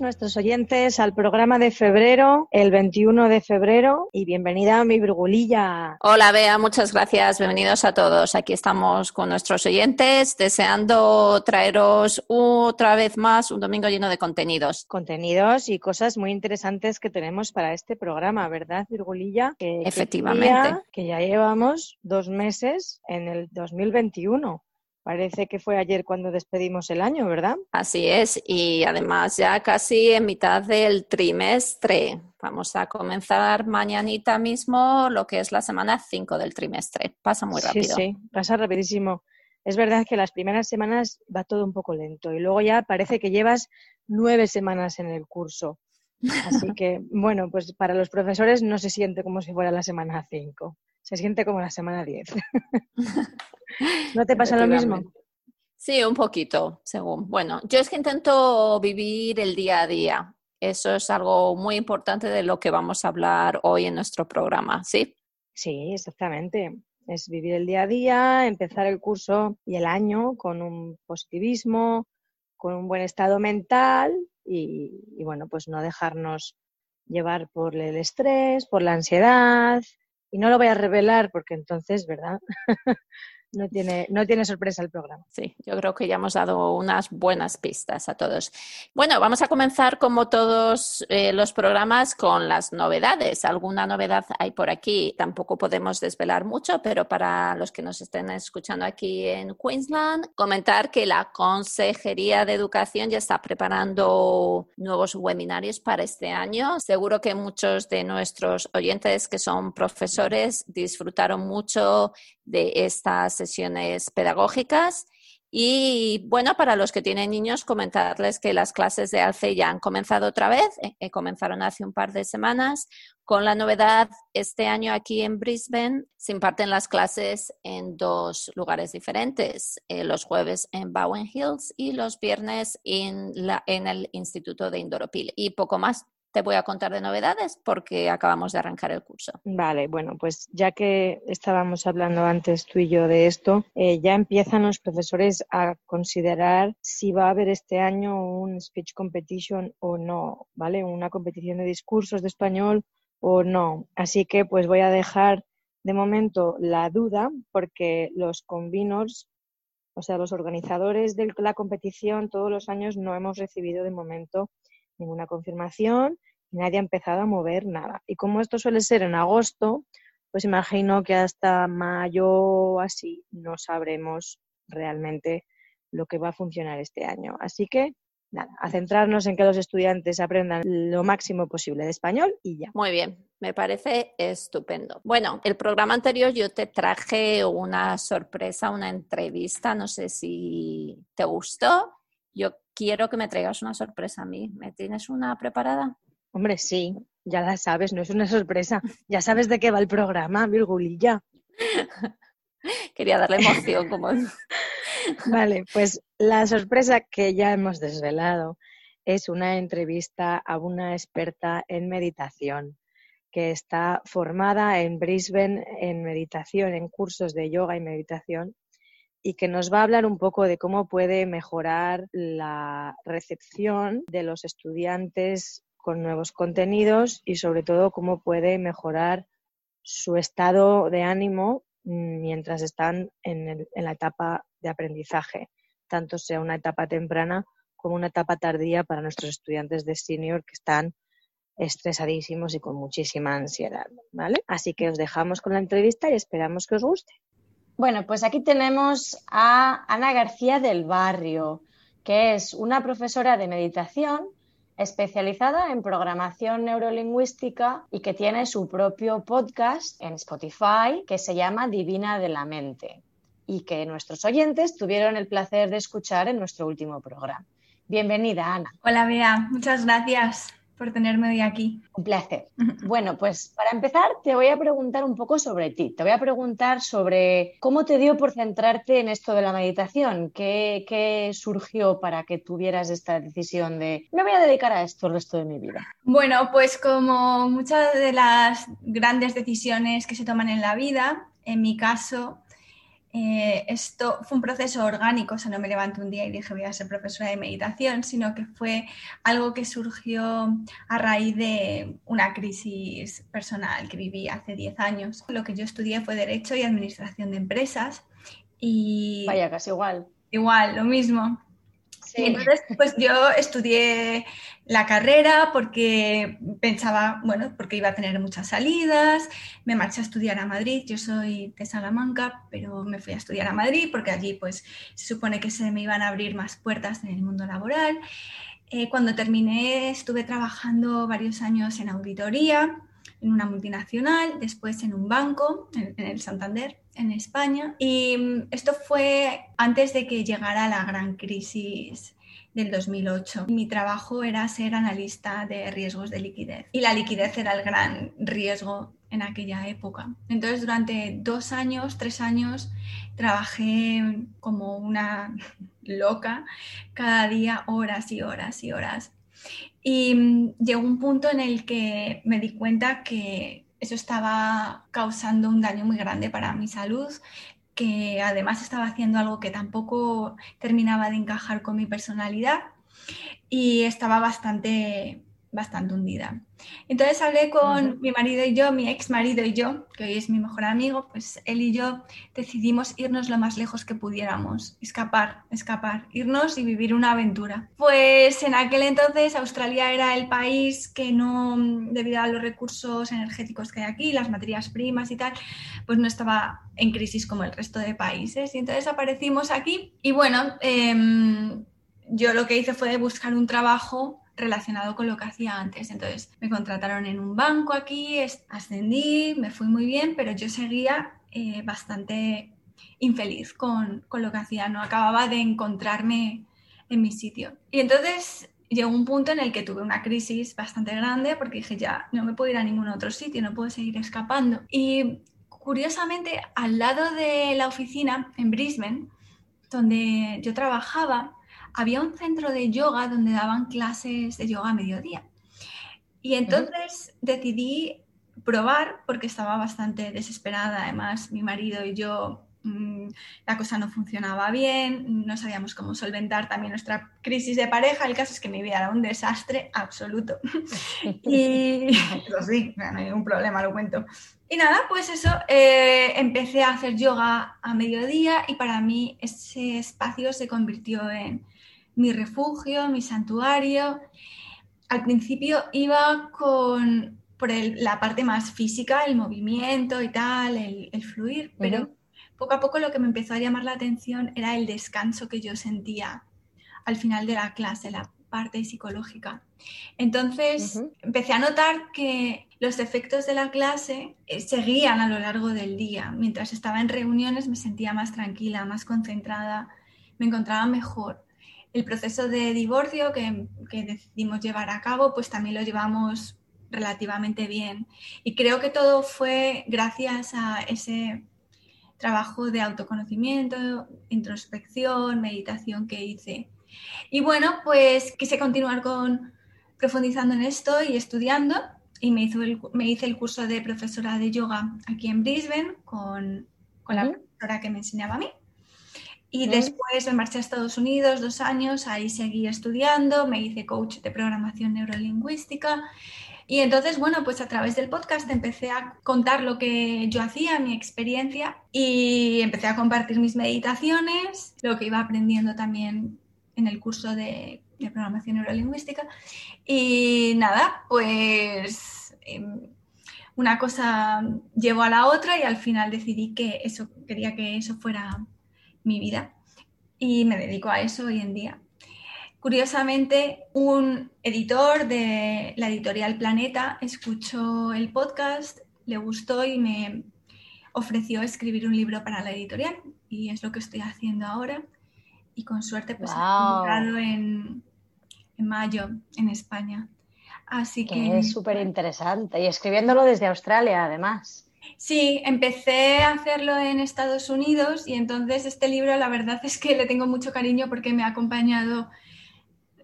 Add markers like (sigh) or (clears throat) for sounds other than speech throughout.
Nuestros oyentes al programa de febrero, el 21 de febrero, y bienvenida a mi virgulilla. Hola Bea, muchas gracias. Bienvenidos a todos. Aquí estamos con nuestros oyentes, deseando traeros otra vez más un domingo lleno de contenidos. Contenidos y cosas muy interesantes que tenemos para este programa, ¿verdad, Virgulilla? Que, que Efectivamente. Que ya llevamos dos meses en el 2021. Parece que fue ayer cuando despedimos el año, ¿verdad? Así es, y además ya casi en mitad del trimestre. Vamos a comenzar mañanita mismo lo que es la semana 5 del trimestre. Pasa muy rápido. Sí, sí, pasa rapidísimo. Es verdad que las primeras semanas va todo un poco lento y luego ya parece que llevas nueve semanas en el curso. Así (laughs) que, bueno, pues para los profesores no se siente como si fuera la semana 5. Se siente como la semana 10. (laughs) ¿No te pasa lo mismo? Sí, un poquito, según. Bueno, yo es que intento vivir el día a día. Eso es algo muy importante de lo que vamos a hablar hoy en nuestro programa, ¿sí? Sí, exactamente. Es vivir el día a día, empezar el curso y el año con un positivismo, con un buen estado mental y, y bueno, pues no dejarnos llevar por el estrés, por la ansiedad. Y no lo voy a revelar porque entonces, ¿verdad? (laughs) no tiene, no tiene sorpresa el programa. Sí, yo creo que ya hemos dado unas buenas pistas a todos. Bueno, vamos a comenzar como todos eh, los programas con las novedades. Alguna novedad hay por aquí. Tampoco podemos desvelar mucho, pero para los que nos estén escuchando aquí en Queensland, comentar que la Consejería de Educación ya está preparando nuevos webinarios para este año. Seguro que muchos de nuestros oyentes que son profesores disfrutaron mucho de estas sesiones pedagógicas. Y bueno, para los que tienen niños, comentarles que las clases de ALCE ya han comenzado otra vez, eh, eh, comenzaron hace un par de semanas, con la novedad este año aquí en Brisbane se imparten las clases en dos lugares diferentes, eh, los jueves en Bowen Hills y los viernes en, la, en el Instituto de Indoropil. Y poco más, te voy a contar de novedades porque acabamos de arrancar el curso. Vale, bueno, pues ya que estábamos hablando antes tú y yo de esto, eh, ya empiezan los profesores a considerar si va a haber este año un speech competition o no, ¿vale? Una competición de discursos de español o no. Así que pues voy a dejar de momento la duda porque los convenors o sea, los organizadores de la competición todos los años no hemos recibido de momento ninguna confirmación y nadie ha empezado a mover nada. Y como esto suele ser en agosto, pues imagino que hasta mayo así no sabremos realmente lo que va a funcionar este año. Así que nada, a centrarnos en que los estudiantes aprendan lo máximo posible de español y ya. Muy bien, me parece estupendo. Bueno, el programa anterior yo te traje una sorpresa, una entrevista, no sé si te gustó. Yo quiero que me traigas una sorpresa a mí. ¿Me tienes una preparada? Hombre, sí, ya la sabes, no es una sorpresa. Ya sabes de qué va el programa, Virgulilla. (laughs) Quería darle emoción como... (laughs) (laughs) vale, pues la sorpresa que ya hemos desvelado es una entrevista a una experta en meditación que está formada en Brisbane en meditación, en cursos de yoga y meditación y que nos va a hablar un poco de cómo puede mejorar la recepción de los estudiantes con nuevos contenidos y sobre todo cómo puede mejorar su estado de ánimo mientras están en, la etapa de aprendizaje, tanto sea una etapa temprana como una etapa tardía para nuestros estudiantes de senior que están estresadísimos y con muchísima ansiedad, ¿vale? Así que os dejamos con la entrevista y esperamos que os guste. Bueno, pues aquí tenemos a Ana García del Barrio, que es una profesora de meditación especializada en programación neurolingüística y que tiene su propio podcast en Spotify que se llama Divina de la Mente y que nuestros oyentes tuvieron el placer de escuchar en nuestro último programa. Bienvenida, Ana. Hola, Bea. Muchas gracias por tenerme hoy aquí. Un placer. (laughs) Bueno, pues para empezar te voy a preguntar un poco sobre ti. Te voy a preguntar sobre cómo te dio por centrarte en esto de la meditación. ¿Qué, qué surgió para que tuvieras esta decisión de me voy a dedicar a esto el resto de mi vida? Bueno, pues como muchas de las grandes decisiones que se toman en la vida, en mi caso eh, esto fue un proceso orgánico, o sea, no me levanté un día y dije voy a ser profesora de meditación, sino que fue algo que surgió a raíz de una crisis personal que viví hace 10 años. Lo que yo estudié fue Derecho y Administración de Empresas. Y Vaya, casi igual. Igual, lo mismo. Entonces, pues yo estudié la carrera porque pensaba, bueno, porque iba a tener muchas salidas, me marché a estudiar a Madrid, yo soy de Salamanca, pero me fui a estudiar a Madrid porque allí pues se supone que se me iban a abrir más puertas en el mundo laboral. Eh, cuando terminé estuve trabajando varios años en auditoría, en una multinacional, después en un banco, en, el Santander, en España. Y mm, esto fue antes de que llegara la gran crisis del 2008. Mi trabajo era ser analista de riesgos de liquidez y la liquidez era el gran riesgo en aquella época. Entonces, durante dos años, tres años, trabajé como una (laughs) loca, cada día horas y horas y horas. Y mm, llegó un punto en el que me di cuenta que eso estaba causando un daño muy grande para mi salud, que además estaba haciendo algo que tampoco terminaba de encajar con mi personalidad y estaba bastante bastante hundida. Entonces hablé con mi marido y yo, mi ex marido y yo, que hoy es mi mejor amigo, pues él y yo decidimos irnos lo más lejos que pudiéramos, escapar, escapar, irnos y vivir una aventura. Pues en aquel entonces Australia era el país que no, debido a los recursos energéticos que hay aquí, las materias primas y tal, pues no estaba en crisis como el resto de países. Y entonces aparecimos aquí y bueno, em, yo lo que hice fue buscar un trabajo relacionado con lo que hacía antes. Entonces me contrataron en un banco aquí, ascendí, me fui muy bien, pero yo seguía eh, bastante infeliz con, con, lo que hacía, no acababa de encontrarme en mi sitio. Y entonces llegó un punto en el que tuve una crisis bastante grande porque dije, ya, no me puedo ir a ningún otro sitio, no puedo seguir escapando. Y curiosamente, al lado de la oficina en Brisbane, donde yo trabajaba, había un centro de yoga donde daban clases de yoga a mediodía. Y entonces decidí probar porque estaba bastante desesperada. Además, mi marido y yo, mm, la cosa no funcionaba bien, no sabíamos cómo solventar también nuestra crisis de pareja. El caso es que mi vida era un desastre absoluto. (laughs) y pues sí, no hay ningún problema, lo cuento. Y nada, pues eso, eh, empecé a hacer yoga a mediodía y para mí ese espacio se convirtió en, mi refugio, mi santuario. Al principio iba con por la parte más física, el movimiento y tal, el, fluir, pero poco a poco lo que me empezó a llamar la atención era el descanso que yo sentía al final de la clase, la parte psicológica. Entonces empecé a notar que los efectos de la clase eh, seguían a lo largo del día. Mientras estaba en reuniones me sentía más tranquila, más concentrada, me encontraba mejor el proceso de divorcio que, decidimos llevar a cabo, pues también lo llevamos relativamente bien. Y creo que todo fue gracias a ese trabajo de autoconocimiento, introspección, meditación que hice. Y bueno, pues quise continuar con profundizando en esto y estudiando y me, hizo me hice el curso de profesora de yoga aquí en Brisbane con, la profesora que me enseñaba a mí. Y después me marché a Estados Unidos dos años, ahí seguí estudiando, me hice coach de programación neurolingüística. Y entonces, bueno, pues a través del podcast empecé a contar lo que yo hacía, mi experiencia, y empecé a compartir mis meditaciones, lo que iba aprendiendo también en el curso de, programación neurolingüística. Y nada, pues em, una cosa llevó a la otra y al final decidí que eso, quería que eso fuera mi vida y me dedico a eso hoy en día. Curiosamente, un editor de la editorial Planeta escuchó el podcast, le gustó y me ofreció escribir un libro para la editorial y es lo que estoy haciendo ahora y con suerte pues wow. en, en mayo en España. Así que, que es súper interesante y escribiéndolo desde Australia además. Sí, empecé a hacerlo en Estados Unidos y entonces este libro la verdad es que le tengo mucho cariño porque me ha acompañado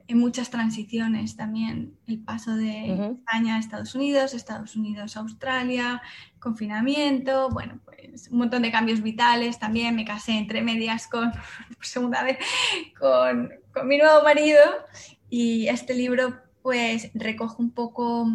en muchas transiciones también, el paso de España a Estados Unidos, Estados Unidos a Australia, confinamiento, bueno, pues un montón de cambios vitales también, me casé entre medias con, (laughs) por segunda vez, con, con mi nuevo marido y este libro pues recoge un poco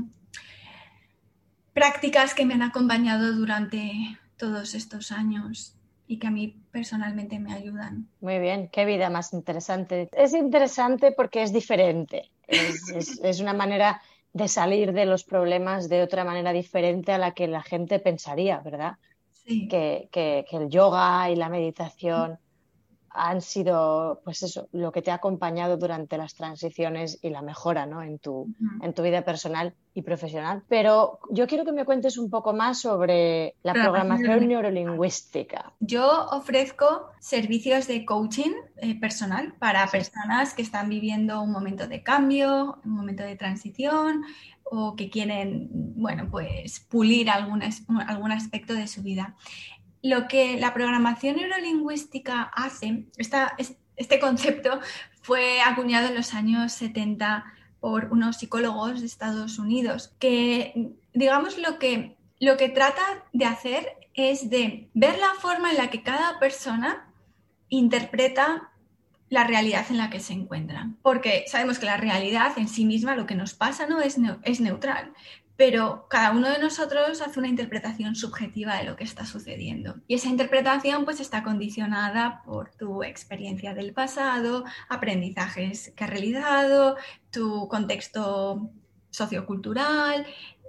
prácticas que me han acompañado durante todos estos años y que a mí personalmente me ayudan. Muy bien, qué vida más interesante. Es interesante porque es diferente, es, (laughs) una manera de salir de los problemas de otra manera diferente a la que la gente pensaría, ¿verdad? Sí. Que, que el yoga y la meditación han sido, pues eso, lo que te ha acompañado durante las transiciones y la mejora ¿no? en, tu, en tu vida personal y profesional. Pero yo quiero que me cuentes un poco más sobre la programación neurolingüística. Yo ofrezco servicios de coaching eh, personal para personas que están viviendo un momento de cambio, un momento de transición o que quieren, bueno, pues pulir algún, algún aspecto de su vida. Lo que la programación neurolingüística hace, este concepto fue acuñado en los años 70 por unos psicólogos de Estados Unidos, que digamos lo que, lo que trata de hacer es de ver la forma en la que cada persona interpreta la realidad en la que se encuentran. Porque sabemos que la realidad en sí misma, lo que nos pasa, no es, es neutral pero cada uno de nosotros hace una interpretación subjetiva de lo que está sucediendo. Y esa interpretación pues está condicionada por tu experiencia del pasado, aprendizajes que has realizado, tu contexto sociocultural,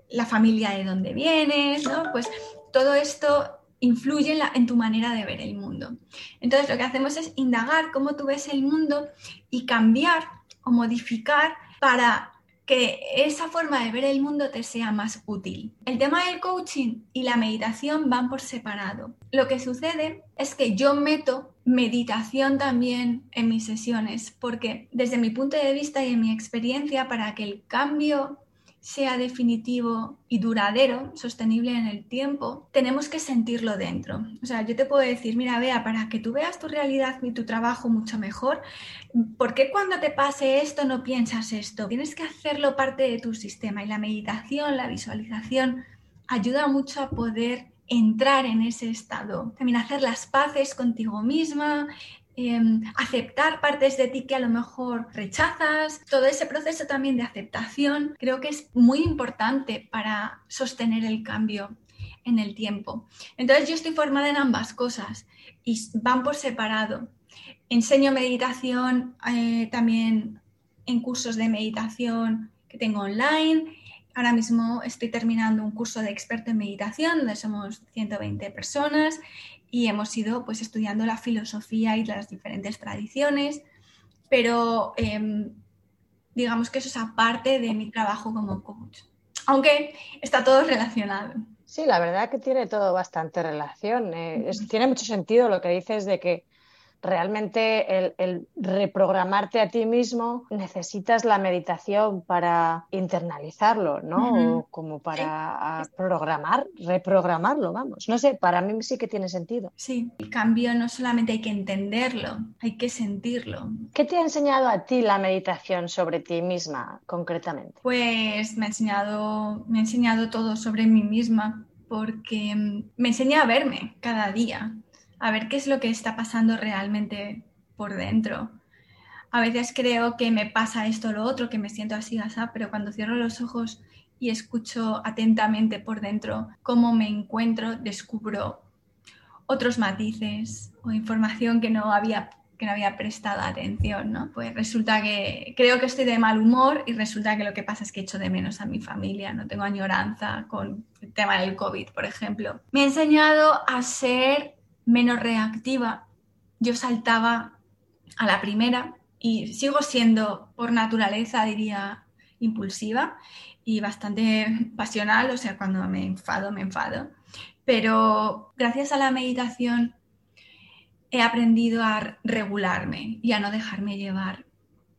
la familia de donde vienes, ¿no? Pues todo esto influye en, en, tu manera de ver el mundo. Entonces lo que hacemos es indagar cómo tú ves el mundo y cambiar o modificar para que esa forma de ver el mundo te sea más útil. El tema del coaching y la meditación van por separado. Lo que sucede es que yo meto meditación también en mis sesiones, porque desde mi punto de vista y en mi experiencia, para que el cambio sea definitivo y duradero, sostenible en el tiempo, tenemos que sentirlo dentro. O sea, yo te puedo decir, mira, vea, para que tú veas tu realidad y tu trabajo mucho mejor, ¿por qué cuando te pase esto no piensas esto? Tienes que hacerlo parte de tu sistema y la meditación, la visualización, ayuda mucho a poder entrar en ese estado, también hacer las paces contigo misma, Em, aceptar partes de ti que a lo mejor rechazas, todo ese proceso también de aceptación creo que es muy importante para sostener el cambio en el tiempo. Entonces yo estoy formada en ambas cosas y van por separado. Enseño meditación eh, también en cursos de meditación que tengo online. Ahora mismo estoy terminando un curso de experto en meditación donde somos 120 personas y hemos ido pues estudiando la filosofía y las diferentes tradiciones, pero em, digamos que eso es aparte de mi trabajo como coach, aunque está todo relacionado. Sí, la verdad que tiene todo bastante relación. Eh, tiene mucho sentido lo que dices de que realmente el, reprogramarte a ti mismo necesitas la meditación para internalizarlo, ¿no? como para programar, reprogramarlo, vamos. No sé, para mí sí que tiene sentido. Sí, el cambio no solamente hay que entenderlo, hay que sentirlo. ¿Qué te ha enseñado a ti la meditación sobre ti misma concretamente? Pues me ha enseñado, me ha enseñado todo sobre mí misma porque me enseña a verme cada día, a ver qué es lo que está pasando realmente por dentro. A veces creo que me pasa esto o lo otro, que me siento así, así, pero cuando cierro los ojos y escucho atentamente por dentro cómo me encuentro, descubro otros matices o información que no había que no había prestado atención, ¿no? Pues resulta que creo que estoy de mal humor y resulta que lo que pasa es que echo de menos a mi familia, no tengo añoranza con el tema del COVID, por ejemplo. Me ha enseñado a ser menos reactiva. Yo saltaba a la primera y sigo siendo por naturaleza, diría, impulsiva y bastante pasional, o sea, cuando me enfado, me enfado. Pero gracias a la meditación he aprendido a regularme y a no dejarme llevar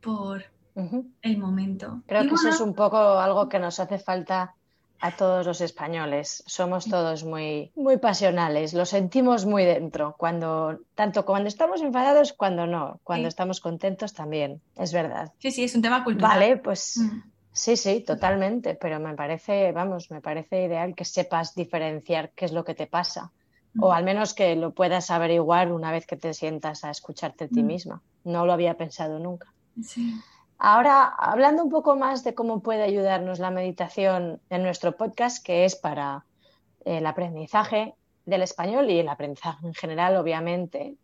por el momento. Creo que eso es un poco algo que nos hace falta a todos los españoles. Somos todos muy, muy pasionales, lo sentimos muy dentro, cuando, tanto cuando estamos enfadados, cuando no, cuando estamos contentos también, es verdad. Sí, sí, es un tema cultural. Vale, pues mm. sí, sí, totalmente, pero me parece, vamos, me parece ideal que sepas diferenciar qué es lo que te pasa. O mm. al menos que lo puedas averiguar una vez que te sientas a escucharte a ti mm. misma. No lo había pensado nunca. Sí. Ahora, hablando un poco más de cómo puede ayudarnos la meditación en nuestro podcast, que es para el aprendizaje del español y el aprendizaje en general, obviamente.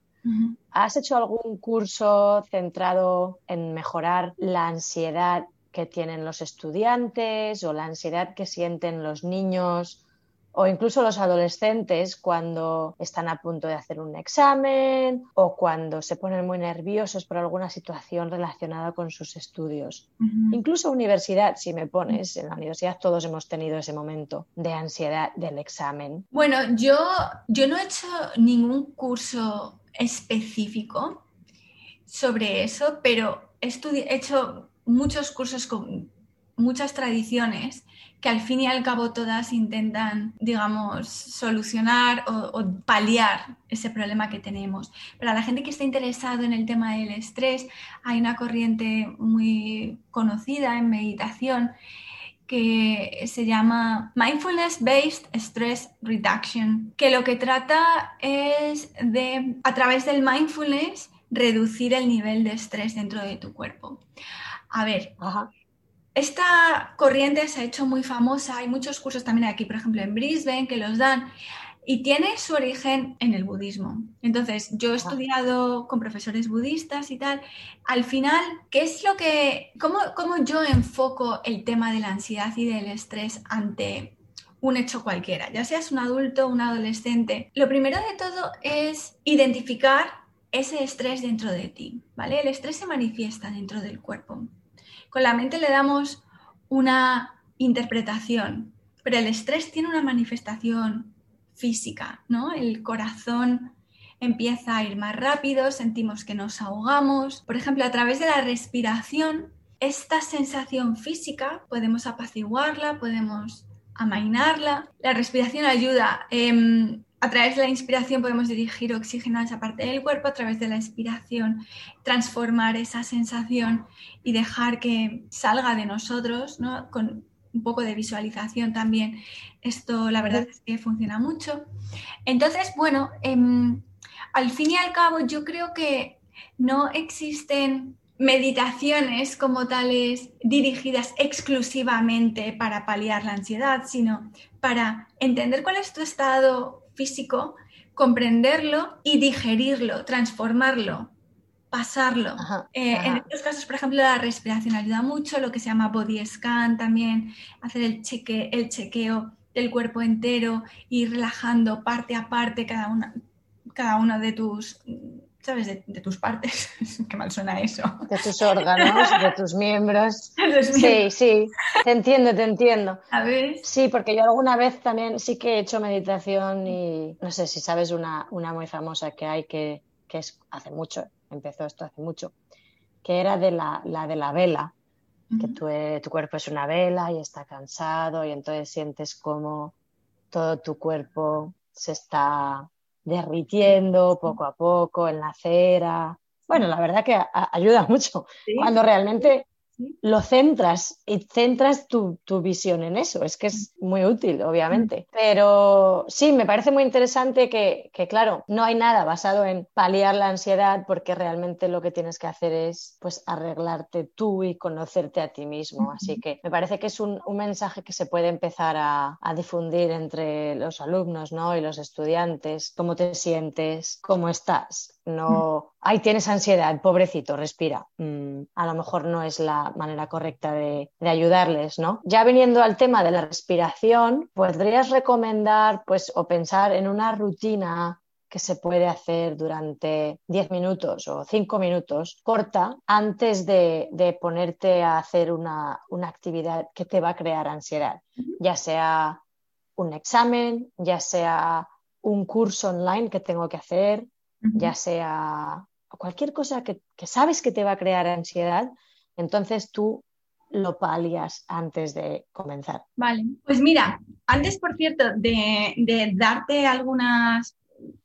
¿Has hecho algún curso centrado en mejorar la ansiedad que tienen los estudiantes o la ansiedad que sienten los niños o incluso los adolescentes cuando están a punto de hacer un examen o cuando se ponen muy nerviosos por alguna situación relacionada con sus estudios. Incluso universidad, si me pones, en la universidad todos hemos tenido ese momento de ansiedad del examen. Bueno, yo, yo no he hecho ningún curso específico sobre eso, pero he hecho muchos cursos con muchas tradiciones que al fin y al cabo todas intentan, digamos, solucionar o, paliar ese problema que tenemos. Para la gente que está interesado en el tema del estrés, hay una corriente muy conocida en meditación que se llama Mindfulness Based Stress Reduction, que lo que trata es de, a través del mindfulness, reducir el nivel de estrés dentro de tu cuerpo. A ver, esta corriente se ha hecho muy famosa, hay muchos cursos también aquí, por ejemplo, en Brisbane, que los dan y tiene su origen en el budismo. Entonces, yo he estudiado con profesores budistas y tal. Al final, ¿qué es lo que, cómo, cómo yo enfoco el tema de la ansiedad y del estrés ante un hecho cualquiera, ya seas un adulto, un adolescente? Lo primero de todo es identificar ese estrés dentro de ti, ¿vale? El estrés se manifiesta dentro del cuerpo. Con la mente le damos una interpretación, pero el estrés tiene una manifestación física, ¿no? El corazón empieza a ir más rápido, sentimos que nos ahogamos. Por ejemplo, a través de la respiración, esta sensación física podemos apaciguarla, podemos amainarla. La respiración ayuda. Em, a través de la inspiración podemos dirigir oxígeno a esa parte del cuerpo, a través de la expiración transformar esa sensación y dejar que salga de nosotros, ¿no? Con un poco de visualización también. Esto la verdad es que funciona mucho. Entonces, bueno, em, al fin y al cabo yo creo que no existen meditaciones como tales dirigidas exclusivamente para paliar la ansiedad, sino para entender cuál es tu estado físico, comprenderlo y digerirlo, transformarlo, pasarlo. Eh, en estos casos, por ejemplo, la respiración ayuda mucho, lo que se llama body scan también, hacer el, cheque, el chequeo del cuerpo entero, ir relajando parte a parte cada una, cada uno de tus ¿sabes? De, tus partes. (laughs) Qué mal suena eso. De tus órganos, de tus miembros. (laughs) Sí, sí, te entiendo, te entiendo. A ver. Sí, porque yo alguna vez también sí que he hecho meditación y no sé si sabes una, una muy famosa que hay que, que es hace mucho, empezó esto hace mucho, que era de la, la de la vela, que tu, tu cuerpo es una vela y está cansado y entonces sientes como todo tu cuerpo se está derritiendo poco a poco en la cera. Bueno, la verdad que ayuda (laughs) mucho. Cuando realmente lo centras y centras tu, visión en eso. Es que es muy útil, obviamente. Pero sí, me parece muy interesante que, claro, no hay nada basado en paliar la ansiedad porque realmente lo que tienes que hacer es pues arreglarte tú y conocerte a ti mismo. Así que me parece que es un, mensaje que se puede empezar a, difundir entre los alumnos ¿no? y los estudiantes. ¿Cómo te sientes? ¿Cómo estás? No, ahí tienes ansiedad, pobrecito, respira. Mm, a lo mejor no es la manera correcta de, ayudarles, ¿no? Ya viniendo al tema de la respiración, ¿podrías recomendar, pues, o pensar en una rutina que se puede hacer durante 10 minutos o 5 minutos corta antes de, ponerte a hacer una, una, actividad que te va a crear ansiedad, ya sea un examen, ya sea un curso online que tengo que hacer, ya sea cualquier cosa que, sabes que te va a crear ansiedad, entonces tú lo palias antes de comenzar. Vale, pues mira, antes, por cierto, de, darte algunas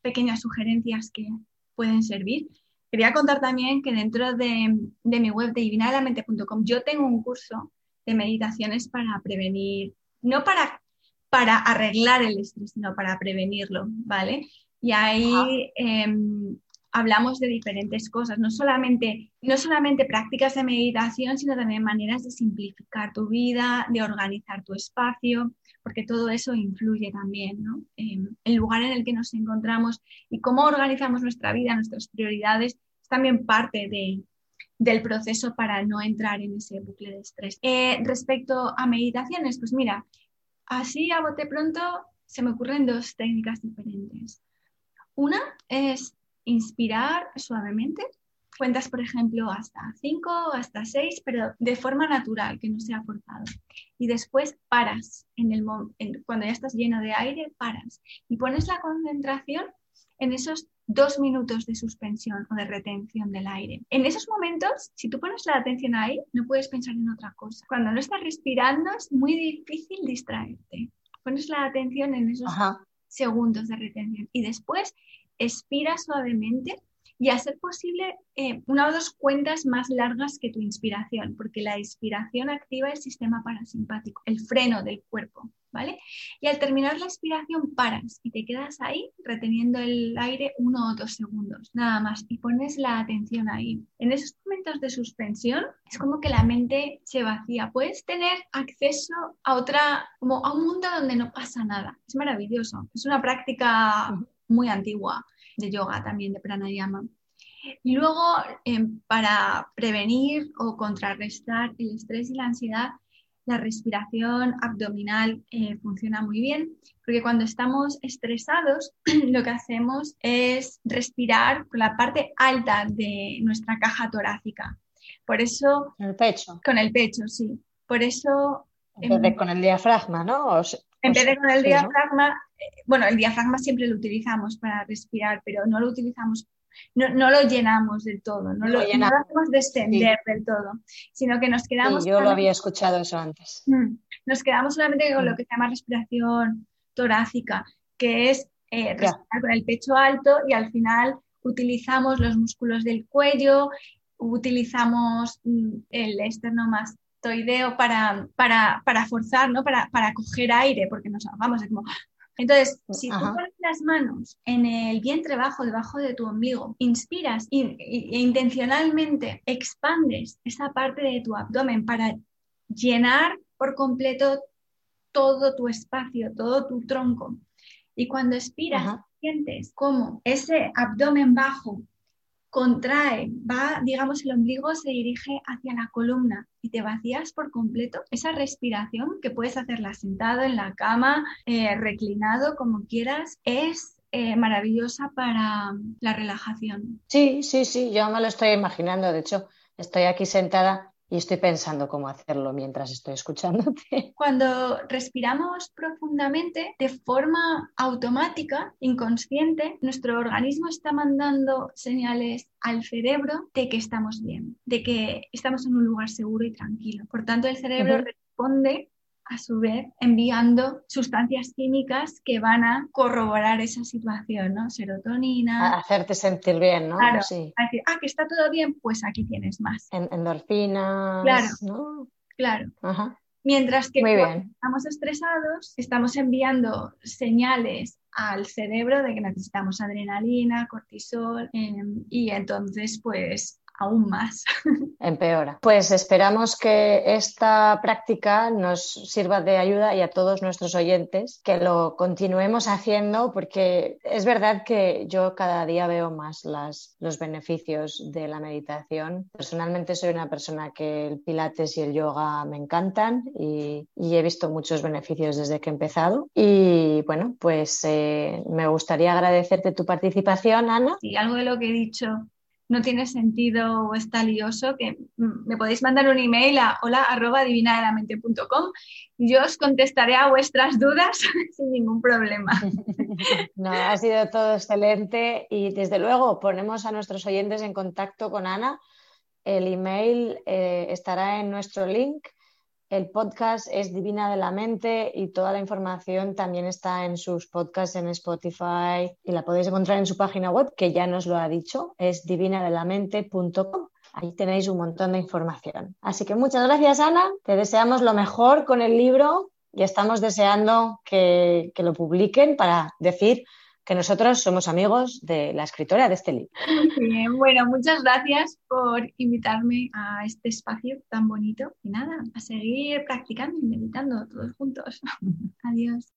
pequeñas sugerencias que pueden servir, quería contar también que dentro de, mi web de divinadamente.com yo tengo un curso de meditaciones para prevenir, no para, para arreglar el estrés, sino para prevenirlo, ¿vale? Y ahí em, hablamos de diferentes cosas, no solamente, no solamente prácticas de meditación, sino también maneras de simplificar tu vida, de organizar tu espacio, porque todo eso influye también ¿no? en el lugar en el que nos encontramos y cómo organizamos nuestra vida, nuestras prioridades, es también parte de, del proceso para no entrar en ese bucle de estrés. Eh, respecto a meditaciones, pues mira, así a bote pronto se me ocurren dos técnicas diferentes. Una es inspirar suavemente. Cuentas, por ejemplo, hasta cinco, hasta seis, pero de forma natural, que no sea forzado. Y después paras, en el, cuando ya estás lleno de aire, paras y pones la concentración en esos dos minutos de suspensión o de retención del aire. En esos momentos, si tú pones la atención ahí, no puedes pensar en otra cosa. Cuando no estás respirando es muy difícil distraerte. Pones la atención en esos segundos de retención. Y después expira suavemente y hacer posible eh, una o dos cuentas más largas que tu inspiración, porque la inspiración activa el sistema parasimpático, el freno del cuerpo, ¿vale? Y al terminar la inspiración paras y te quedas ahí reteniendo el aire uno o dos segundos, nada más, y pones la atención ahí. En esos momentos de suspensión es como que la mente se vacía. Puedes tener acceso a otra, como a un mundo donde no pasa nada. Es maravilloso. Es una práctica muy antigua de yoga también, de pranayama. Y luego, em, para prevenir o contrarrestar el estrés y la ansiedad, la respiración abdominal eh, funciona muy bien, porque cuando estamos estresados, (clears throat) lo que hacemos es respirar con la parte alta de nuestra caja torácica. Por eso... Con el pecho. Con el pecho, sí. Por eso... En vez con el diafragma, ¿no? en vez de con el diafragma, eh, bueno, el diafragma siempre lo utilizamos para respirar, pero no lo utilizamos no, no, lo llenamos del todo, no, lo, hacemos descender del todo, sino que nos quedamos... Sí, yo lo había escuchado eso antes. Mm, nos quedamos solamente con lo mm. que se llama respiración torácica, que es eh, respirar con el pecho alto y al final utilizamos los músculos del cuello, utilizamos mm, el esternomastoideo para, para, para forzar, ¿no? para, para coger aire, porque nos ahogamos, es como entonces, si tú pones las manos en el vientre bajo, debajo de tu ombligo, inspiras e intencionalmente expandes esa parte de tu abdomen para llenar por completo todo tu espacio, todo tu tronco. Y cuando expiras, sientes como ese abdomen bajo contrae, va, digamos, el ombligo se dirige hacia la columna y te vacías por completo. Esa respiración que puedes hacerla sentado en la cama, eh, reclinado, como quieras, es eh, maravillosa para la relajación. Sí, sí, sí, yo me lo estoy imaginando. De hecho, estoy aquí sentada y estoy pensando cómo hacerlo mientras estoy escuchándote. (laughs) Cuando respiramos profundamente, de forma automática, inconsciente, nuestro organismo está mandando señales al cerebro de que estamos bien, de que estamos en un lugar seguro y tranquilo. Por tanto, el cerebro responde a su vez enviando sustancias químicas que van a corroborar esa situación, ¿no? Serotonina. A hacerte sentir bien, ¿no? Claro. Sí. A decir, ah, que está todo bien, pues aquí tienes más. En endorfinas. Claro. ¿no? Claro. Mientras que cuando estamos estresados, estamos enviando señales al cerebro de que necesitamos adrenalina, cortisol, em, y entonces, pues aún más. (laughs) Empeora. Pues esperamos que esta práctica nos sirva de ayuda y a todos nuestros oyentes que lo continuemos haciendo porque es verdad que yo cada día veo más las, los beneficios de la meditación. Personalmente soy una persona que el pilates y el yoga me encantan y, he visto muchos beneficios desde que he empezado. Y bueno, pues eh, me gustaría agradecerte tu participación, Ana. Sí, algo de lo que he dicho no tiene sentido o está lioso, que me podéis mandar un email a hola y yo os contestaré a vuestras dudas (laughs) sin ningún problema. (laughs) No, ha sido todo excelente y desde luego ponemos a nuestros oyentes en contacto con Ana. El email eh, estará en nuestro link el podcast es Divina de la Mente y toda la información también está en sus podcasts en Spotify y la podéis encontrar en su página web, que ya nos lo ha dicho, es divinadelamente.com. Ahí tenéis un montón de información. Así que muchas gracias, Ana. Te deseamos lo mejor con el libro y estamos deseando que, que lo publiquen para decir que nosotros somos amigos de la escritora de este libro. Bien, bueno, muchas gracias por invitarme a este espacio tan bonito y nada, a seguir practicando y meditando todos juntos. (laughs) Adiós.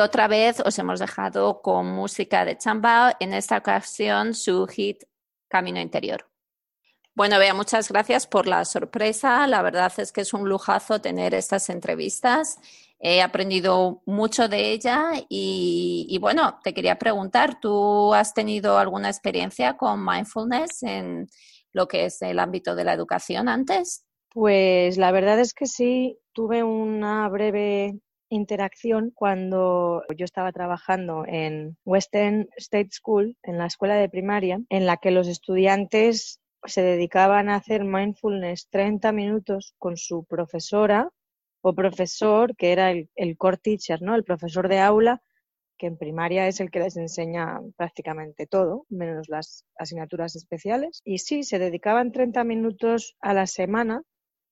Otra vez os hemos dejado con música de Chambao, en esta ocasión su hit Camino Interior. Bueno, Bea, muchas gracias por la sorpresa. La verdad es que es un lujazo tener estas entrevistas. He aprendido mucho de ella y, bueno, te quería preguntar, ¿tú has tenido alguna experiencia con mindfulness en lo que es el ámbito de la educación antes? Pues la verdad es que sí, tuve una breve interacción cuando yo estaba trabajando en Western State School, en la escuela de primaria, en la que los estudiantes se dedicaban a hacer mindfulness 30 minutos con su profesora o profesor, que era el, el core teacher, ¿no? El profesor de aula, que en primaria es el que les enseña prácticamente todo, menos las asignaturas especiales. Y sí, se dedicaban 30 minutos a la semana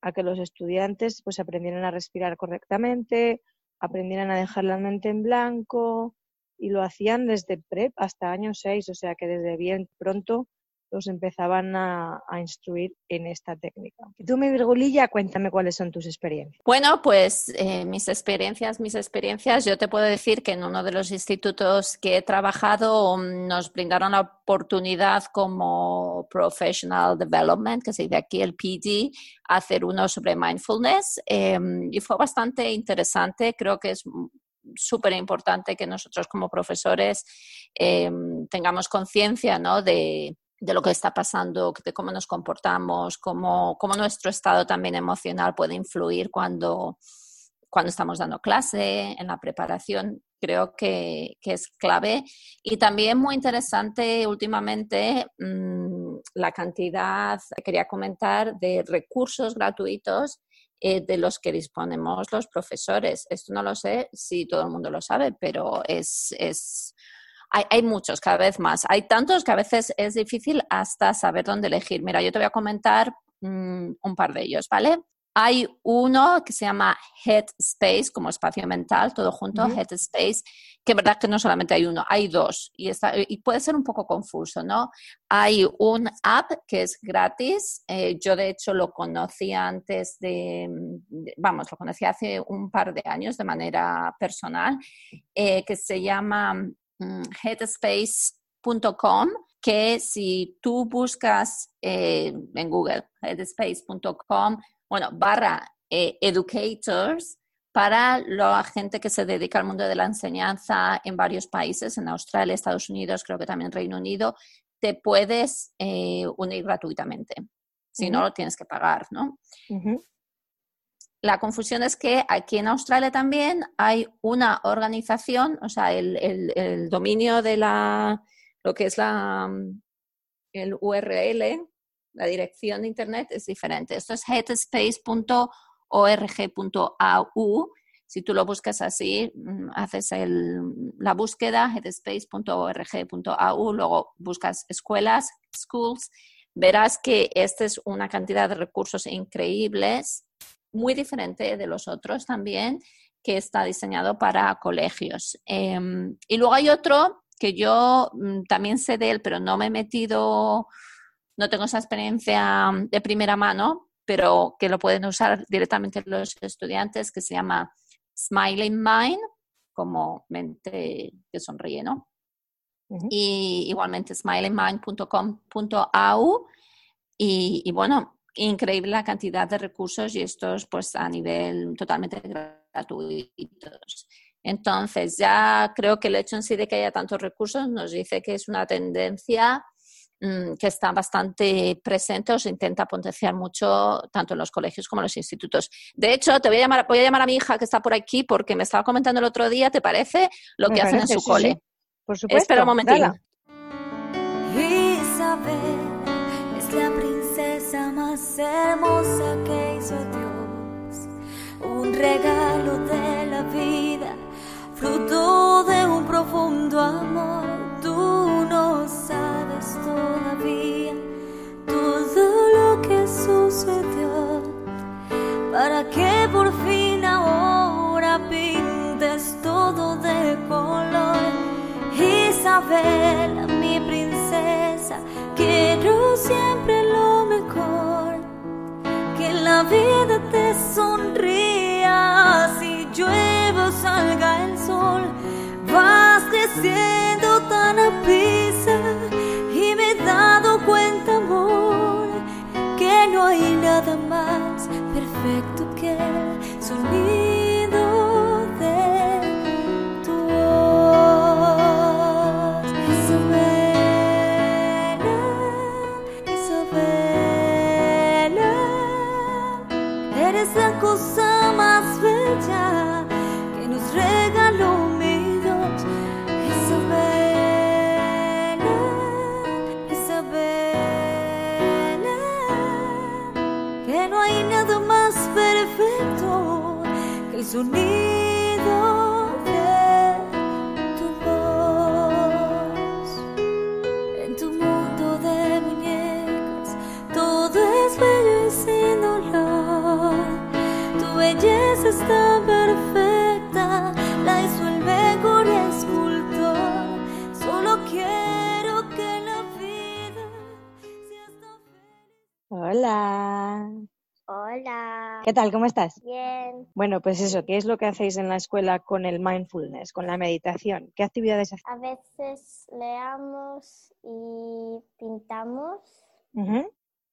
a que los estudiantes pues aprendieran a respirar correctamente, aprendieran a dejar la mente en blanco y lo hacían desde prep hasta año 6, o sea que desde bien pronto los empezaban a, instruir en esta técnica. Tú, mi Virgulilla, cuéntame cuáles son tus experiencias. Bueno, pues eh, mis experiencias, mis experiencias, yo te puedo decir que en uno de los institutos que he trabajado mm, nos brindaron la oportunidad como Professional Development, que se dice aquí el PD, hacer uno sobre mindfulness eh, y fue bastante interesante, creo que es súper importante que nosotros como profesores eh, tengamos conciencia ¿no? de, de lo que está pasando, de cómo nos comportamos, cómo, cómo nuestro estado también emocional puede influir cuando, cuando estamos dando clase, en la preparación, creo que, que es clave. Y también muy interesante últimamente mmm, la cantidad, quería comentar, de recursos gratuitos eh, de los que disponemos los profesores. Esto no lo sé si todo el mundo lo sabe, pero es, es hay, hay, muchos, cada vez más. Hay tantos que a veces es difícil hasta saber dónde elegir. Mira, yo te voy a comentar mmm, un par de ellos, ¿vale? Hay uno que se llama Headspace, como espacio mental, todo junto, uh -huh. Headspace, que es verdad que no solamente hay uno, hay dos, y, está, y puede ser un poco confuso, ¿no? Hay un app que es gratis, eh, yo de hecho lo conocí antes de, vamos, lo conocí hace un par de años de manera personal, eh, que se llama headspace.com que si tú buscas eh, en Google headspace.com bueno, barra eh, educators para la gente que se dedica al mundo de la enseñanza en varios países, en Australia, Estados Unidos, creo que también Reino Unido, te puedes eh, unir gratuitamente. Si uh -huh. no, lo tienes que pagar, ¿no? Uh -huh. La confusión es que aquí en Australia también hay una organización, o sea, el, dominio de la, lo que es la, el URL, la dirección de internet es diferente. Esto es headspace.org.au. Si tú lo buscas así, mm, haces la búsqueda headspace.org.au, luego buscas escuelas, schools, verás que esta es una cantidad de recursos increíbles, muy diferente de los otros también, que está diseñado para colegios. Eh, y luego hay otro que yo mm, también sé de él, pero no me he metido no tengo esa experiencia de primera mano, pero que lo pueden usar directamente los estudiantes, que se llama Smiling Mind, como mente que sonríe, ¿no? Uh -huh. Y igualmente smilingmind.com.au y, y, bueno, increíble la cantidad de recursos y estos pues a nivel totalmente gratuitos. Entonces, ya creo que el hecho en sí de que haya tantos recursos nos dice que es una tendencia Mm, que está bastante presente o se intenta potenciar mucho tanto en los colegios como en los institutos. De hecho, te voy a llamar, voy a llamar a mi hija que está por aquí porque me estaba comentando el otro día, ¿te parece? Lo me que parece, hacen en su sí, cole. Sí. Por supuesto. Espera un momentito. Isabel más hermosa que hizo Dios. Un regalo de la vida, fruto de un profundo amor. Tú no sabes todavía todo lo que sucedió para que por fin ahora pintes todo de color. Isabel, mi princesa, quiero siempre lo mejor, la vida te sonría, si llueva o salga el sol, vas creciendo tan a prisa y me he dado cuenta, amor, que no hay nada más perfecto que el sonido. Tal? ¿Cómo estás? Bien. Bueno, pues eso, ¿qué es lo que hacéis en la escuela con el mindfulness, con la meditación? ¿Qué actividades hacéis? A veces leamos y pintamos,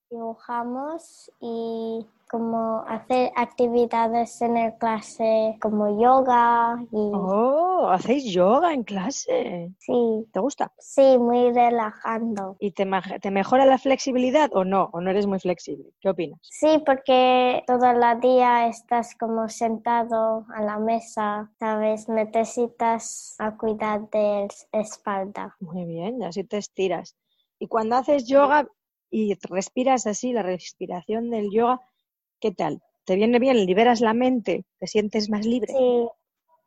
dibujamos y como hacer actividades en el clase como yoga y Oh, hacéis yoga en clase. sí, ¿Te gusta? sí, muy relajando. ¿Y te, te mejora la flexibilidad o no? ¿O no eres muy flexible? ¿Qué opinas? Sí, porque todo el día estás como sentado a la mesa, ¿sabes? Necesitas a cuidar de espalda. Muy bien, así te estiras. Y cuando haces yoga y respiras así, la respiración del yoga, ¿qué tal? ¿Te viene bien? ¿Liberas la mente? ¿Te sientes más libre? Sí,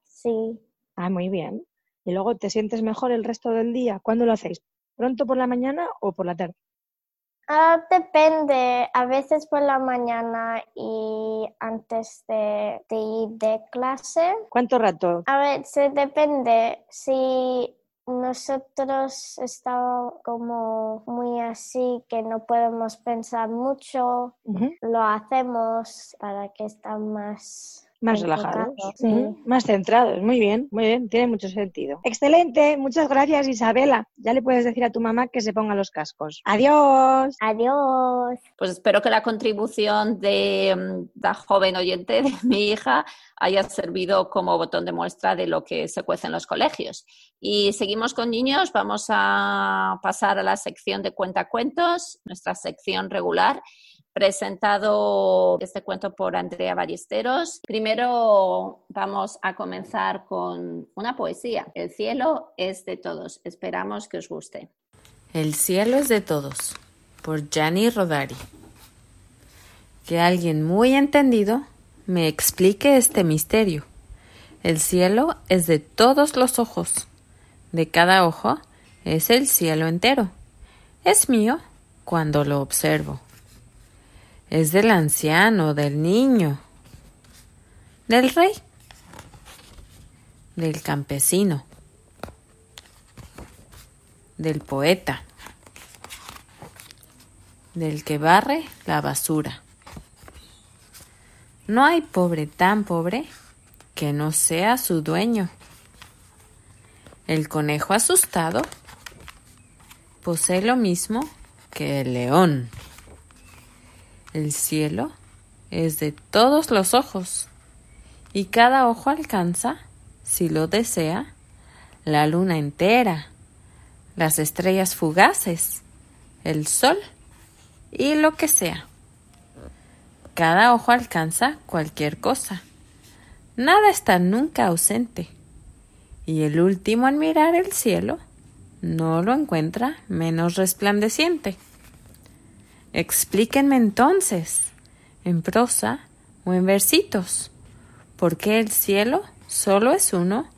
sí. Ah, muy bien. ¿Y luego te sientes mejor el resto del día? ¿Cuándo lo hacéis? ¿Pronto por la mañana o por la tarde? Ah, depende, a veces por la mañana y antes de, de ir de clase. ¿Cuánto rato? A ver, se depende. Si nosotros estamos como muy así que no podemos pensar mucho, lo hacemos para que estén más Más relajados, sí. más centrados. Muy bien, muy bien, tiene mucho sentido. Excelente, muchas gracias Isabela. Ya le puedes decir a tu mamá que se ponga los cascos. Adiós. Adiós. Pues espero que la contribución de mm, la joven oyente de (laughs) mi hija haya servido como botón de muestra de lo que se cuece en los colegios. Y seguimos con niños, vamos a pasar a la sección de cuentacuentos, nuestra sección regular, presentado este cuento por Andrea Ballesteros. Primero vamos a comenzar con una poesía. El cielo es de todos. Esperamos que os guste. El cielo es de todos, por Gianni Rodari. Que alguien muy entendido me explique este misterio. El cielo es de todos los ojos. De cada ojo es el cielo entero. Es mío cuando lo observo. Es del anciano, del niño, del rey, del campesino, del poeta, del que barre la basura. No hay pobre tan pobre que no sea su dueño. El conejo asustado posee lo mismo que el león. El cielo es de todos los ojos y cada ojo alcanza, si lo desea, la luna entera, las estrellas fugaces, el sol y lo que sea. Cada ojo alcanza cualquier cosa. Nada está nunca ausente. Y el último en mirar el cielo no lo encuentra menos resplandeciente. Explíquenme entonces, en prosa o en versitos, por qué el cielo solo es uno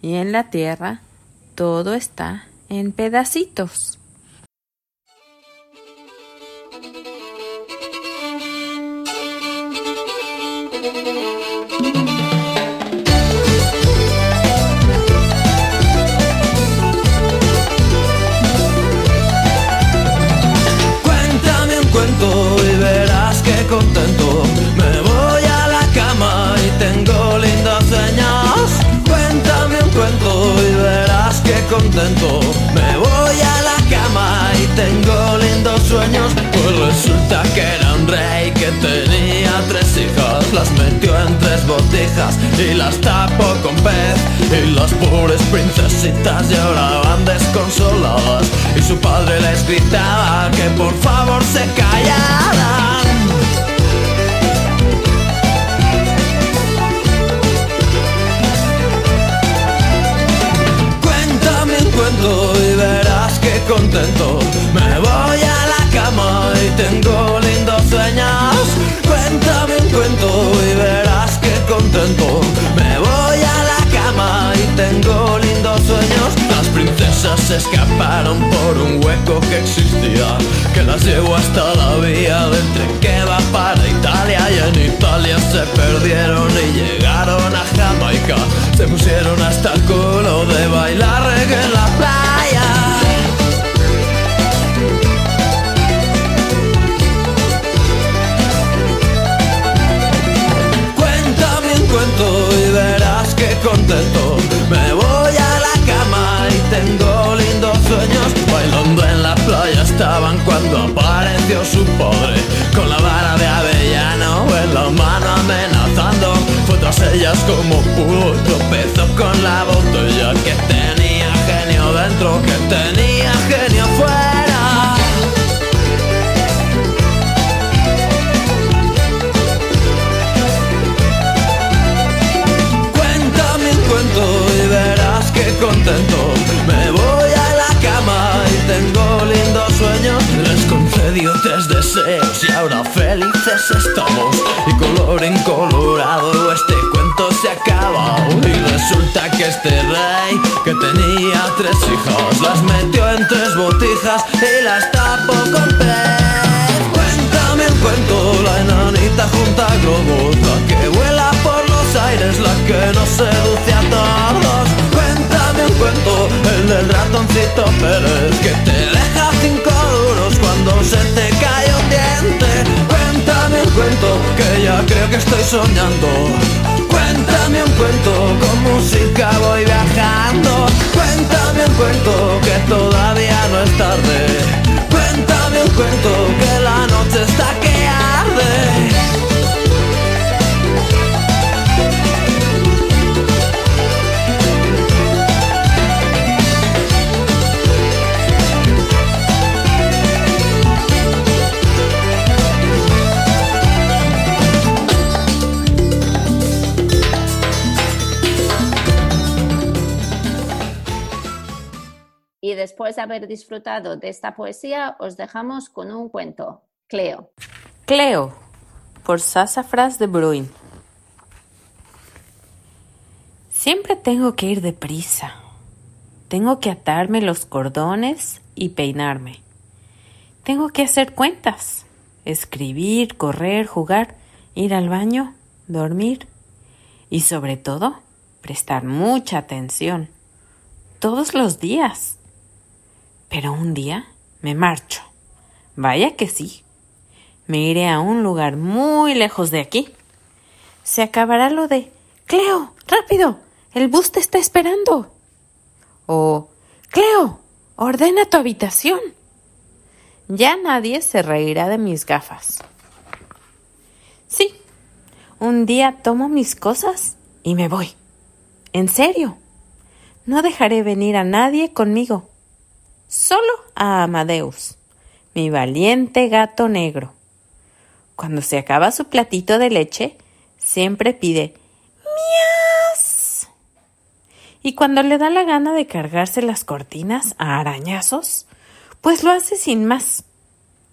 y en la tierra todo está en pedacitos. Contento me voy a la cama y tengo lindos sueños. Cuéntame un cuento y verás que contento me voy a la cama y tengo lindos sueños. Pues resulta que era un rey que tenía tres hijas, las metió en tres botijas y las tapó con pez. Y las pobres princesitas lloraban desconsoladas y su padre les gritaba que por favor se callaran. Y verás que contento me voy a la cama y tengo lindos sueños. Cuéntame un cuento y verás que contento me voy a la cama y tengo lindos sueños. Las princesas se escaparon por un hueco que existía, que las llevó hasta la vía del tren que va para Italia y en Italia se perdieron y llegaron a Y color incolorado este cuento se acaba. Y resulta que este rey que tenía tres hijas las metió en tres botijas y las tapó con pez. Cuéntame un cuento, la enanita junta globos, la que vuela por los aires, la que nos seduce a todos. Cuéntame un cuento, el del ratoncito Pérez, que te deja cinco duros cuando se te cae un diente. Cuento, que ya creo que estoy soñando. Cuéntame un cuento, con música voy viajando. Cuéntame un cuento, que todavía no es tarde. Cuéntame un cuento, que la noche está que arde. Después de haber disfrutado de esta poesía, os dejamos con un cuento. Cleo. Cleo, por Sassafras de Bruin. Siempre tengo que ir deprisa. Tengo que atarme los cordones y peinarme. Tengo que hacer cuentas, escribir, correr, jugar, ir al baño, dormir y sobre todo prestar mucha atención todos los días. Pero un día me marcho. Vaya que sí. Me iré a un lugar muy lejos de aquí. Se acabará lo de Cleo, rápido, el bus te está esperando. O Cleo, ordena tu habitación. Ya nadie se reirá de mis gafas. Sí, un día tomo mis cosas y me voy. En serio. No dejaré venir a nadie conmigo. Solo a Amadeus, mi valiente gato negro. Cuando se acaba su platito de leche, siempre pide mias. Y cuando le da la gana de cargarse las cortinas a arañazos, pues lo hace sin más,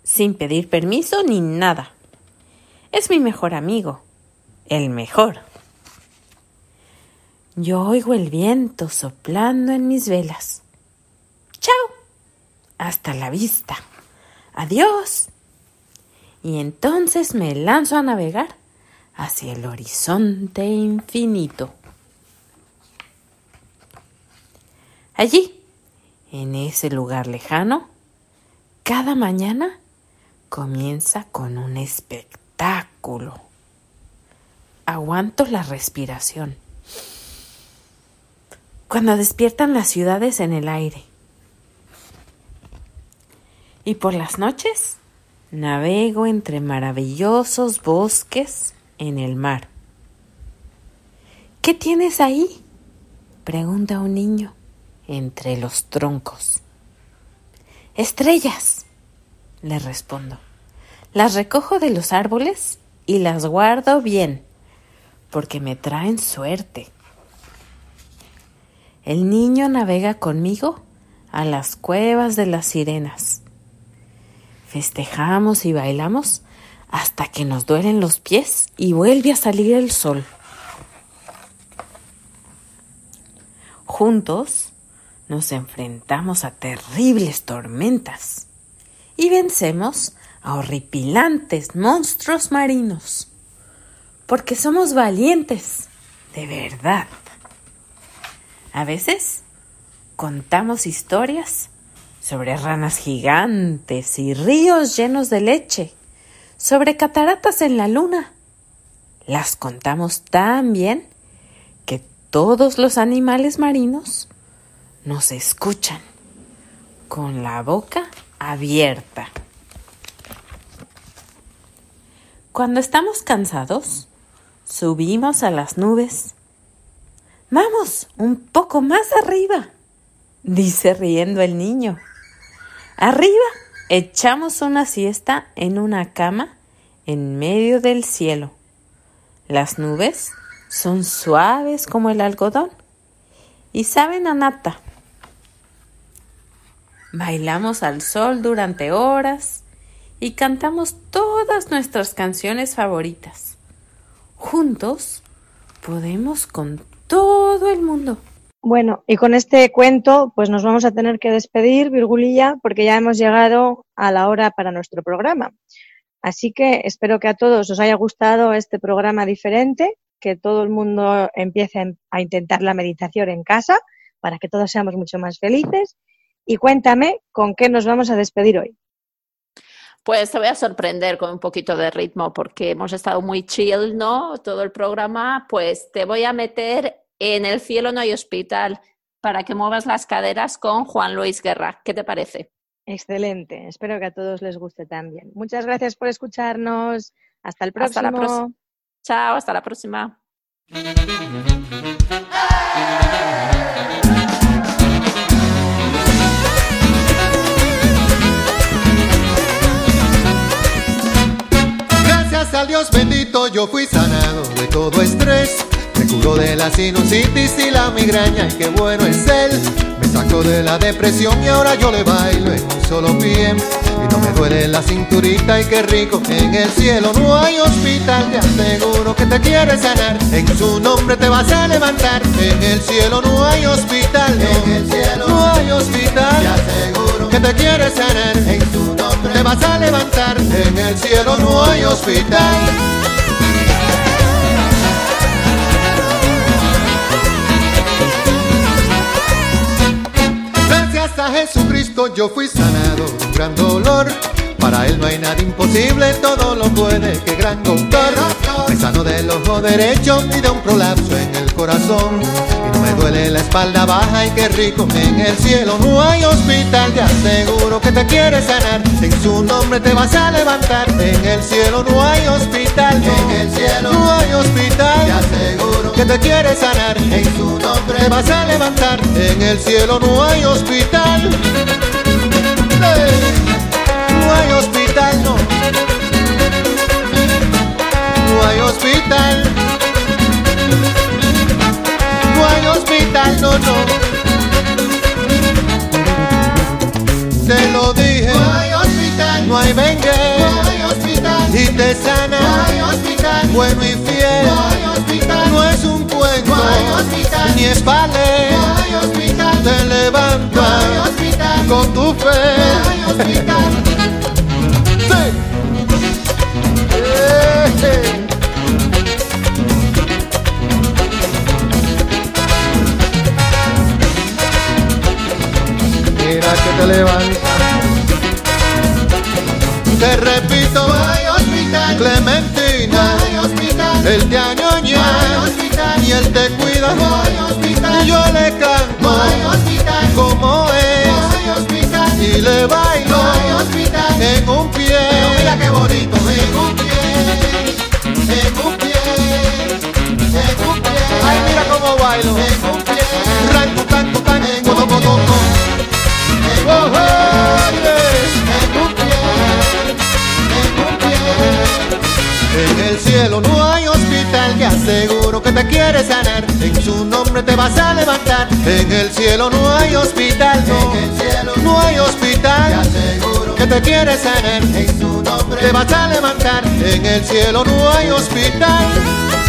sin pedir permiso ni nada. Es mi mejor amigo, el mejor. Yo oigo el viento soplando en mis velas. ¡Chao! Hasta la vista. Adiós. Y entonces me lanzo a navegar hacia el horizonte infinito. Allí, en ese lugar lejano, cada mañana comienza con un espectáculo. Aguanto la respiración. Cuando despiertan las ciudades en el aire. Y por las noches navego entre maravillosos bosques en el mar. ¿Qué tienes ahí? pregunta un niño entre los troncos. Estrellas, le respondo. Las recojo de los árboles y las guardo bien, porque me traen suerte. El niño navega conmigo a las cuevas de las sirenas. Festejamos y bailamos hasta que nos duelen los pies y vuelve a salir el sol. Juntos nos enfrentamos a terribles tormentas y vencemos a horripilantes monstruos marinos, porque somos valientes, de verdad. A veces contamos historias sobre ranas gigantes y ríos llenos de leche, sobre cataratas en la luna. Las contamos tan bien que todos los animales marinos nos escuchan con la boca abierta. Cuando estamos cansados, Subimos a las nubes. Vamos, un poco más arriba, dice riendo el niño. Arriba echamos una siesta en una cama en medio del cielo. Las nubes son suaves como el algodón y saben a nata. Bailamos al sol durante horas y cantamos todas nuestras canciones favoritas. Juntos podemos con todo el mundo. Bueno, y con este cuento, pues nos vamos a tener que despedir, Virgulilla, porque ya hemos llegado a la hora para nuestro programa. Así que espero que a todos os haya gustado este programa diferente, que todo el mundo empiece a intentar la meditación en casa para que todos seamos mucho más felices. Y cuéntame con qué nos vamos a despedir hoy. Pues te voy a sorprender con un poquito de ritmo porque hemos estado muy chill, ¿no? Todo el programa, pues te voy a meter en el cielo no hay hospital para que muevas las caderas con Juan Luis Guerra. ¿Qué te parece? Excelente. Espero que a todos les guste también. Muchas gracias por escucharnos. Hasta el próximo. Hasta la próxima. Chao, hasta la próxima. Gracias al Dios bendito yo fui sanado de todo estrés. Curó de la sinusitis y la migraña y qué bueno es él. Me sacó de la depresión y ahora yo le bailo en un solo pie. Y no me duele la cinturita y qué rico. En el cielo no hay hospital, te aseguro que te quiere sanar. En su nombre te vas a levantar. En el cielo no hay hospital, en el cielo no hay hospital. Te aseguro que te quiere sanar. En su nombre te vas a levantar. En el cielo no hay hospital. A Jesucristo yo fui sanado de un gran dolor. Para él no hay nada imposible, todo lo puede, que gran doctor. Me sano del ojo derecho y de un prolapso en el corazón. Y no me duele la espalda baja y qué rico, en el cielo no hay hospital. Te aseguro que te quiere sanar, en su nombre te vas a levantar. En el cielo no hay hospital, en el cielo no hay hospital. Te aseguro que te quiere sanar, en su nombre te vas a levantar. En el cielo no hay hospital. No hay hospital, no. No hay hospital. No hay hospital, no, no. Te lo dije. No hay hospital. No hay vengue. No hay hospital. Y te sana. No hay hospital. Bueno y fiel. No hay hospital. No es un cuento. No hay hospital. Ni es vale. No hay hospital. Te levanta. No hay hospital. Con tu fe. No hay hospital. Que te repito, hospital. Clementina, hay hospital. Él. Y él te cuida, hay hospital. Yo le canto. Como es, hospital. Y le bailo. En un pie, mira qué bonito, en un pie, en un pie, en un pie. Ay, mira cómo bailo, en un pie. En el cielo no hay hospital, te aseguro que te quiere sanar. En su nombre te vas a levantar. En el cielo no hay hospital, no. En el cielo no hay hospital, te aseguro que te quiere sanar. En su nombre te vas a levantar. En el cielo no hay hospital.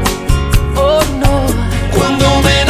oh no. Cuando me